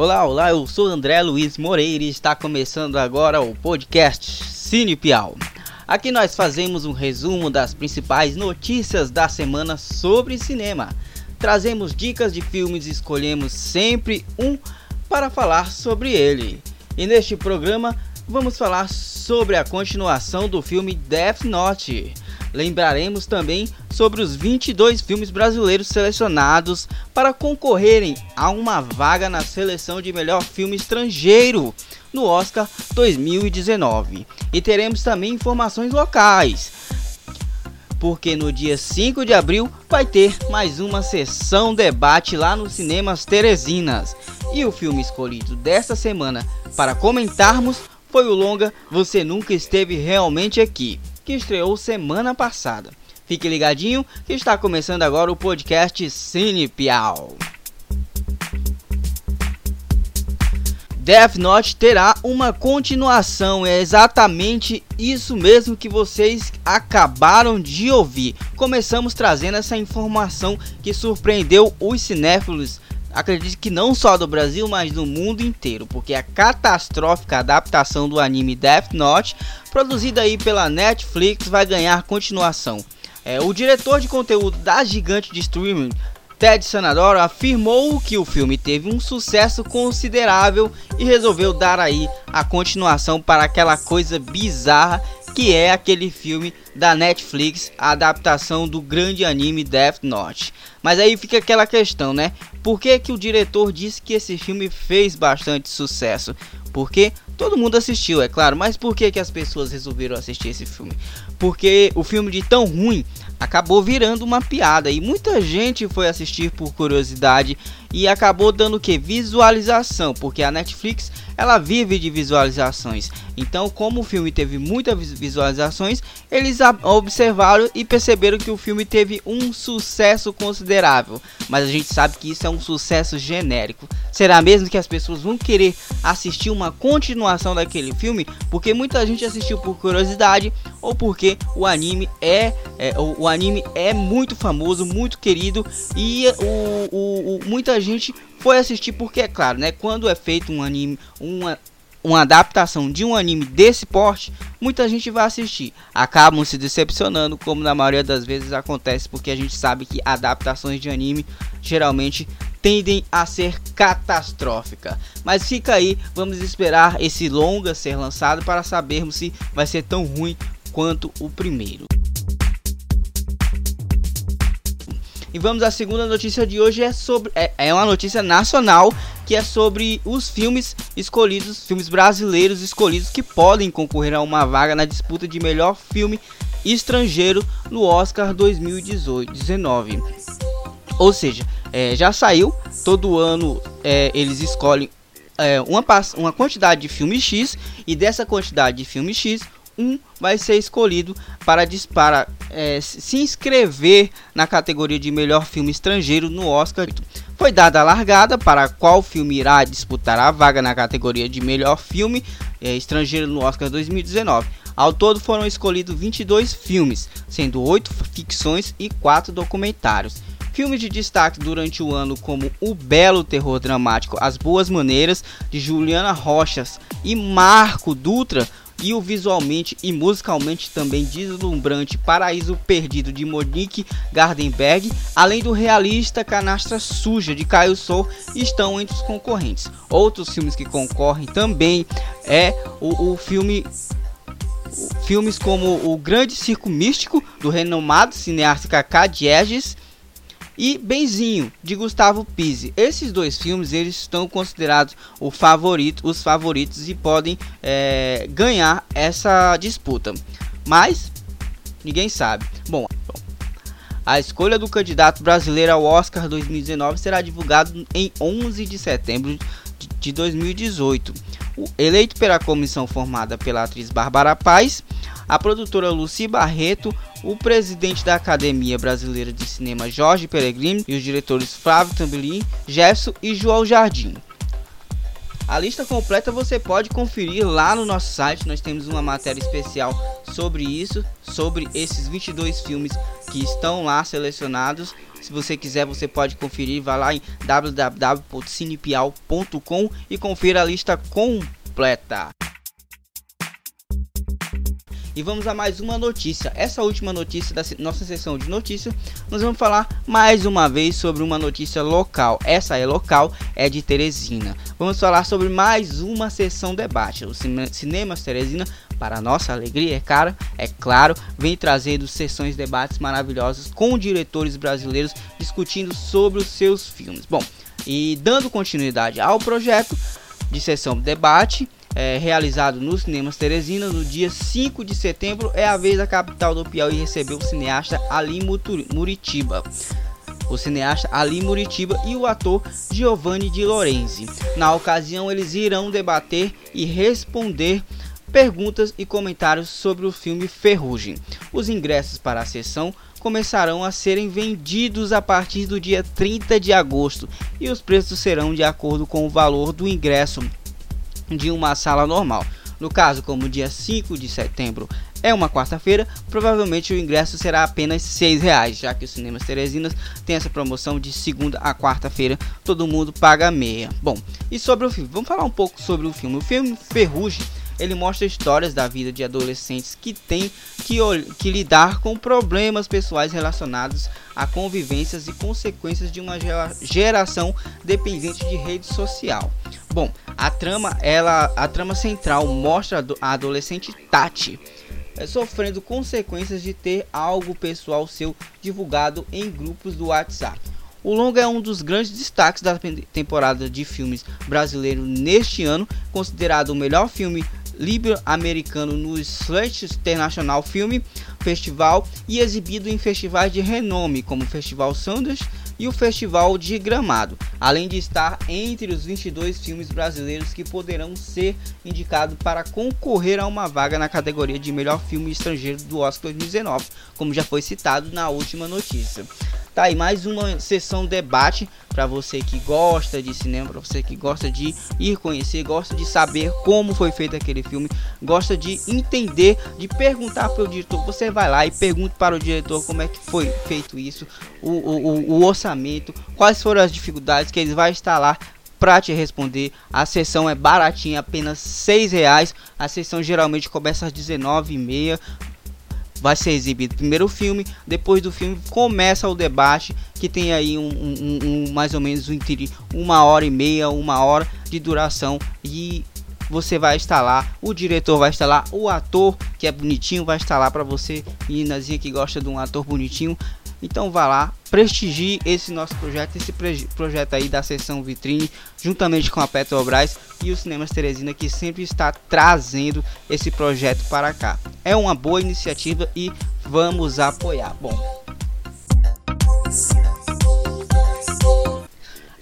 Olá, olá, eu sou André Luiz Moreira e está começando agora o podcast Cine Piau. Aqui nós fazemos um resumo das principais notícias da semana sobre cinema. Trazemos dicas de filmes e escolhemos sempre um para falar sobre ele. E neste programa vamos falar sobre a continuação do filme Death Note. Lembraremos também sobre os 22 filmes brasileiros selecionados para concorrerem a uma vaga na seleção de melhor filme estrangeiro no Oscar 2019. E teremos também informações locais, porque no dia 5 de abril vai ter mais uma sessão debate lá nos cinemas Teresinas. E o filme escolhido desta semana para comentarmos foi o longa Você Nunca Esteve Realmente Aqui, que estreou semana passada. Fique ligadinho que está começando agora o podcast Cine Piau. Death Note terá uma continuação, é exatamente isso mesmo que vocês acabaram de ouvir. Começamos trazendo essa informação que surpreendeu os cinéfilos acredito que não só do Brasil, mas do mundo inteiro, porque a catastrófica adaptação do anime Death Note, produzida aí pela Netflix, vai ganhar continuação. É, o diretor de conteúdo da gigante de streaming, Ted Sanadoro, afirmou que o filme teve um sucesso considerável e resolveu dar aí a continuação para aquela coisa bizarra que é aquele filme da Netflix, a adaptação do grande anime Death Note. Mas aí fica aquela questão, né? Por que, que o diretor disse que esse filme fez bastante sucesso? Porque todo mundo assistiu, é claro, mas por que, que as pessoas resolveram assistir esse filme? Porque o filme de tão ruim acabou virando uma piada e muita gente foi assistir por curiosidade e acabou dando que visualização, porque a Netflix ela vive de visualizações. Então, como o filme teve muitas visualizações, eles observaram e perceberam que o filme teve um sucesso considerável. Mas a gente sabe que isso é um sucesso genérico. Será mesmo que as pessoas vão querer assistir uma continuação daquele filme? Porque muita gente assistiu por curiosidade ou porque o anime é, é o, o, anime é muito famoso, muito querido e o, o, o muita gente foi assistir porque é claro, né? Quando é feito um anime, uma uma adaptação de um anime desse porte, muita gente vai assistir. Acabam se decepcionando, como na maioria das vezes acontece, porque a gente sabe que adaptações de anime geralmente tendem a ser catastrófica. Mas fica aí, vamos esperar esse longa ser lançado para sabermos se vai ser tão ruim quanto o primeiro. E vamos à segunda notícia de hoje é sobre é, é uma notícia nacional que é sobre os filmes escolhidos, filmes brasileiros escolhidos que podem concorrer a uma vaga na disputa de melhor filme estrangeiro no Oscar 2018-19. Ou seja, é, já saiu, todo ano é, eles escolhem é, uma, uma quantidade de filme X e dessa quantidade de filme X, um vai ser escolhido para, para é, se inscrever na categoria de melhor filme estrangeiro no Oscar. Foi dada a largada para qual filme irá disputar a vaga na categoria de melhor filme é, estrangeiro no Oscar 2019. Ao todo foram escolhidos 22 filmes, sendo 8 ficções e 4 documentários. Filmes de destaque durante o ano como O Belo Terror Dramático As Boas Maneiras, de Juliana Rochas e Marco Dutra, e o visualmente e musicalmente também deslumbrante Paraíso Perdido de Monique Gardenberg, além do realista Canastra Suja de Caio Sou, estão entre os concorrentes. Outros filmes que concorrem também é o, o filme filmes como O Grande Circo Místico do renomado cineasta Cacá Dieges e Benzinho de Gustavo Pise. Esses dois filmes eles estão considerados o favorito, os favoritos e podem é, ganhar essa disputa. Mas ninguém sabe. Bom, a escolha do candidato brasileiro ao Oscar 2019 será divulgado em 11 de setembro de 2018. O eleito pela comissão formada pela atriz Bárbara Paz, a produtora Lucy Barreto, o presidente da Academia Brasileira de Cinema Jorge Peregrino e os diretores Flávio Tambelin, Jefferson e João Jardim. A lista completa você pode conferir lá no nosso site. Nós temos uma matéria especial sobre isso, sobre esses 22 filmes que estão lá selecionados. Se você quiser, você pode conferir. Vá lá em www.cinepial.com e confira a lista completa. E vamos a mais uma notícia. Essa última notícia da nossa sessão de notícias, nós vamos falar mais uma vez sobre uma notícia local. Essa é local, é de Teresina. Vamos falar sobre mais uma sessão debate. O Cinemas Teresina, para nossa alegria, é cara, é claro, vem trazendo sessões debates maravilhosas com diretores brasileiros discutindo sobre os seus filmes. Bom, e dando continuidade ao projeto de sessão debate, é, realizado nos cinemas Teresina no dia 5 de setembro, é a vez da capital do Piauí receber o cineasta Ali Muritiba. O cineasta Ali Muritiba e o ator Giovanni Di Lorenzi. Na ocasião, eles irão debater e responder perguntas e comentários sobre o filme Ferrugem. Os ingressos para a sessão começarão a serem vendidos a partir do dia 30 de agosto e os preços serão de acordo com o valor do ingresso de uma sala normal. No caso, como dia 5 de setembro é uma quarta-feira, provavelmente o ingresso será apenas R$ reais, já que os cinemas Teresinas tem essa promoção de segunda a quarta-feira, todo mundo paga meia. Bom, e sobre o filme, vamos falar um pouco sobre o filme. O filme Ferrugem ele mostra histórias da vida de adolescentes que têm que, que, lidar com problemas pessoais relacionados a convivências e consequências de uma geração dependente de rede social. Bom, a trama, ela, a trama central mostra a adolescente Tati é, sofrendo consequências de ter algo pessoal seu divulgado em grupos do WhatsApp. O longa é um dos grandes destaques da temporada de filmes brasileiro neste ano, considerado o melhor filme libro-americano no Slate International Film Festival e exibido em festivais de renome como o Festival Sundance e o Festival de Gramado, além de estar entre os 22 filmes brasileiros que poderão ser indicados para concorrer a uma vaga na categoria de melhor filme estrangeiro do Oscar 2019, como já foi citado na última notícia. Tá aí mais uma sessão debate para você que gosta de cinema, para você que gosta de ir conhecer, gosta de saber como foi feito aquele filme, gosta de entender, de perguntar para o diretor. Você vai lá e pergunta para o diretor como é que foi feito isso, o, o, o orçamento, quais foram as dificuldades que eles vai estar lá para te responder. A sessão é baratinha, apenas seis reais. A sessão geralmente começa às 19h30 vai ser exibido primeiro o filme, depois do filme começa o debate que tem aí um, um, um mais ou menos um, uma hora e meia, uma hora de duração e você vai lá, o diretor vai lá, o ator que é bonitinho vai lá para você, meninazinha que gosta de um ator bonitinho, então vá lá, prestigie esse nosso projeto, esse projeto aí da sessão vitrine, juntamente com a Petrobras e os Cinemas Teresina, que sempre está trazendo esse projeto para cá. É uma boa iniciativa e vamos apoiar. Bom.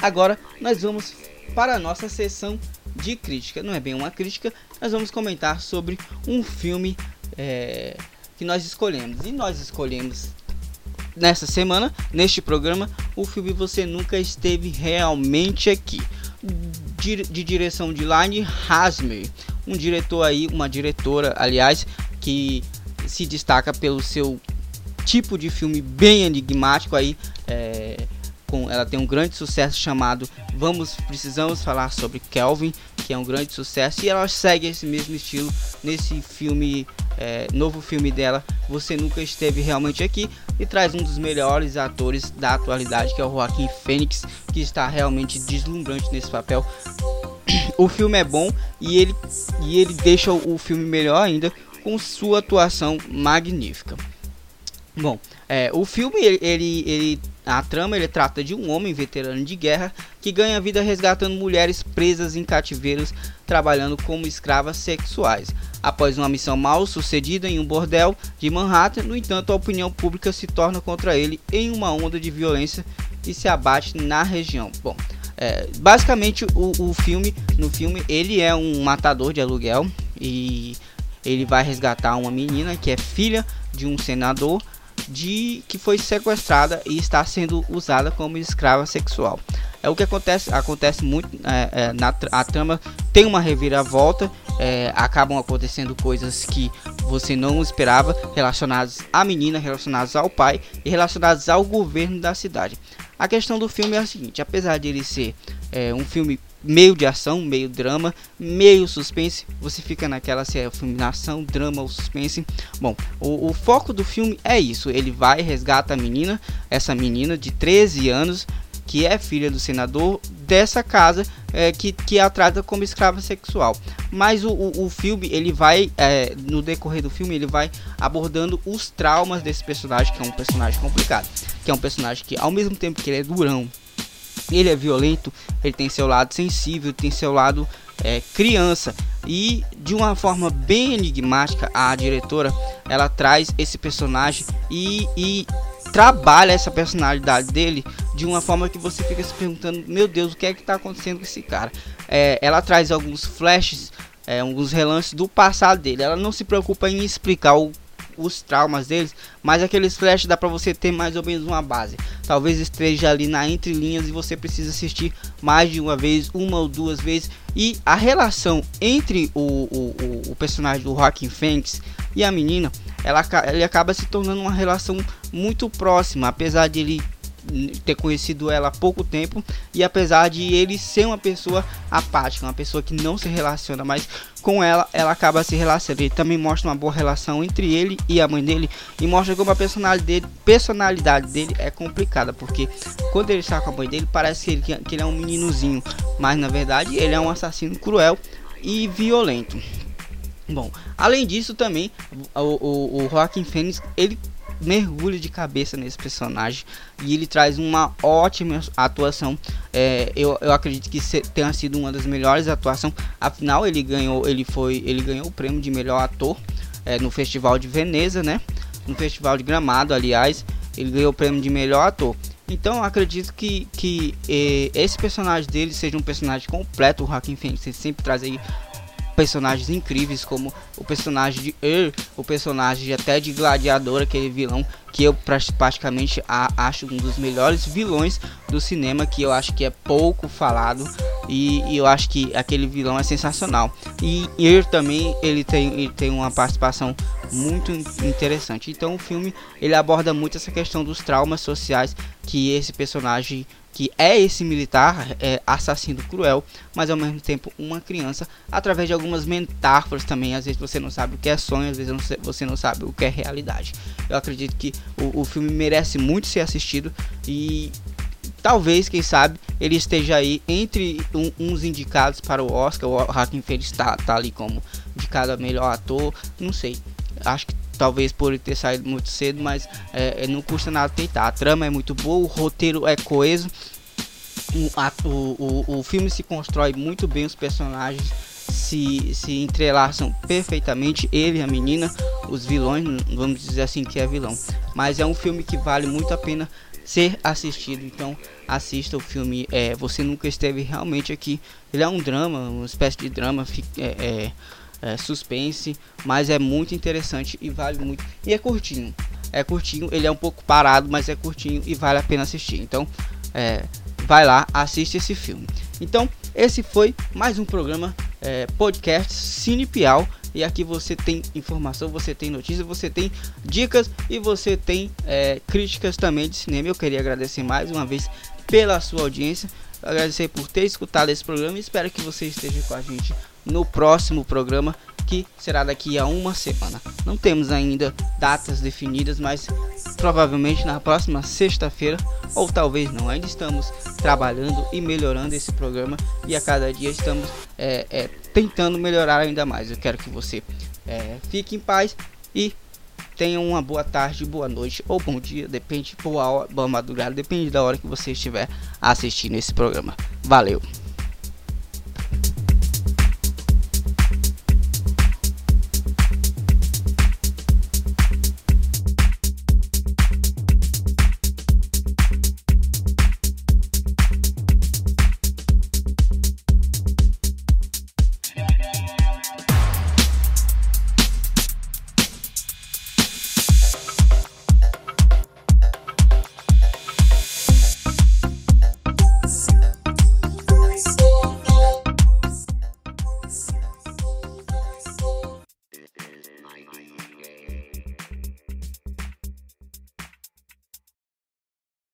Agora nós vamos para a nossa sessão de crítica. Não é bem uma crítica, nós vamos comentar sobre um filme é, que nós escolhemos. E nós escolhemos nessa semana, neste programa, o filme Você Nunca Esteve Realmente Aqui. De, direção de Line Hasmer, um diretor aí, uma diretora, aliás, que se destaca pelo seu tipo de filme bem enigmático aí. É, com, ela tem um grande sucesso chamado Vamos Precisamos Falar sobre Kelvin, que é um grande sucesso, e ela segue esse mesmo estilo nesse filme, é, novo filme dela, Você Nunca Esteve Realmente Aqui, e traz um dos melhores atores da atualidade, que é o Joaquim Fênix, que está realmente deslumbrante nesse papel. O filme é bom e ele, e ele deixa o filme melhor ainda com sua atuação magnífica. Bom, é, o filme ele, ele, ele, a trama ele trata de um homem veterano de guerra que ganha vida resgatando mulheres presas em cativeiros, trabalhando como escravas sexuais. Após uma missão mal sucedida em um bordel de Manhattan, no entanto, a opinião pública se torna contra ele em uma onda de violência e se abate na região. Bom, é, basicamente o, o filme, no filme, ele é um matador de aluguel e ele vai resgatar uma menina que é filha de um senador de que foi sequestrada e está sendo usada como escrava sexual. É o que acontece, acontece muito é, é, na a trama tem uma reviravolta, é, acabam acontecendo coisas que você não esperava relacionadas à menina, relacionadas ao pai e relacionadas ao governo da cidade. A questão do filme é a seguinte: apesar de ele ser é, um filme meio de ação, meio drama, meio suspense. Você fica naquela se é filme ação, drama ou suspense. Bom, o, o, foco do filme é isso. Ele vai resgata a menina, essa menina de 13 anos, que é filha do senador dessa casa é, que, que a trata como escrava sexual. Mas o, o, o filme, ele vai, é, no decorrer do filme, ele vai abordando os traumas desse personagem, que é um personagem complicado. Que é um personagem que, ao mesmo tempo que ele é durão, ele é violento, ele tem seu lado sensível, tem seu lado é, criança. E de uma forma bem enigmática a diretora ela traz esse personagem e, e trabalha essa personalidade dele de uma forma que você fica se perguntando meu Deus o que é que está acontecendo com esse cara? É, ela traz alguns flashes é, alguns relances do passado dele. Ela não se preocupa em explicar o os traumas deles, mas aqueles flashes dá para você ter mais ou menos uma base. Talvez esteja ali na entrelinhas e você precisa assistir mais de uma vez, uma ou duas vezes. E a relação entre o, o, o personagem do Rockin' Phoenix e a menina, ela, ele acaba se tornando uma relação muito próxima, apesar de ele ter conhecido ela há pouco tempo e apesar de ele ser uma pessoa apática, uma pessoa que não se relaciona, mas com ela ela acaba se relacionando. Ele também mostra uma boa relação entre ele e a mãe dele e mostra como a personalidade dele, personalidade dele é complicada, porque quando ele está com a mãe dele parece que ele, que ele é um meninozinho, mas na verdade ele é um assassino cruel e violento. Bom, além disso também o, o, o Joaquim Fênix ele mergulha de cabeça nesse personagem e ele traz uma ótima atuação. É, eu, eu acredito que tenha sido uma das melhores atuações. Afinal, ele ganhou, ele foi, ele ganhou o prêmio de melhor ator é, no Festival de Veneza, né? No Festival de Gramado, aliás, ele ganhou o prêmio de melhor ator. Então, acredito que, que eh, esse personagem dele seja um personagem completo. O Joaquim Phoenix sempre traz aí personagens incríveis como o personagem de Er, o personagem até de Gladiador, aquele vilão que eu praticamente acho um dos melhores vilões do cinema, que eu acho que é pouco falado e, e eu acho que aquele vilão é sensacional. E Er também ele tem, ele tem uma participação muito interessante. Então o filme ele aborda muito essa questão dos traumas sociais que esse personagem que é esse militar é, assassino cruel, mas ao mesmo tempo uma criança, através de algumas metáforas também. Às vezes você não sabe o que é sonho, às vezes você não sabe o que é realidade. Eu acredito que o, o filme merece muito ser assistido e talvez, quem sabe, ele esteja aí entre um, uns indicados para o Oscar. O Phoenix está tá ali como indicado a melhor ator, não sei. Acho que talvez por ele ter saído muito cedo, mas é, é, não custa nada tentar. A trama é muito boa, o roteiro é coeso, o, a, o, o, o filme se constrói muito bem, os personagens se, se entrelaçam perfeitamente, ele e a menina, os vilões, vamos dizer assim que é vilão. Mas é um filme que vale muito a pena ser assistido, então assista o filme. É, você nunca esteve realmente aqui. Ele é um drama, uma espécie de drama. É, é, é, suspense, mas é muito interessante e vale muito. E é curtinho, é curtinho, ele é um pouco parado, mas é curtinho e vale a pena assistir. Então, é, vai lá, assiste esse filme. Então, esse foi mais um programa é, podcast Cine Piau. E aqui você tem informação, você tem notícia, você tem dicas e você tem é, críticas também de cinema. Eu queria agradecer mais uma vez pela sua audiência, agradecer por ter escutado esse programa e espero que você esteja com a gente no próximo programa que será daqui a uma semana. Não temos ainda datas definidas, mas provavelmente na próxima sexta-feira, ou talvez não. Ainda estamos trabalhando e melhorando esse programa e a cada dia estamos é, é, tentando melhorar ainda mais. Eu quero que você é, fique em paz e tenha uma boa tarde, boa noite ou bom dia, depende, boa, hora, boa madrugada, depende da hora que você estiver assistindo esse programa. Valeu!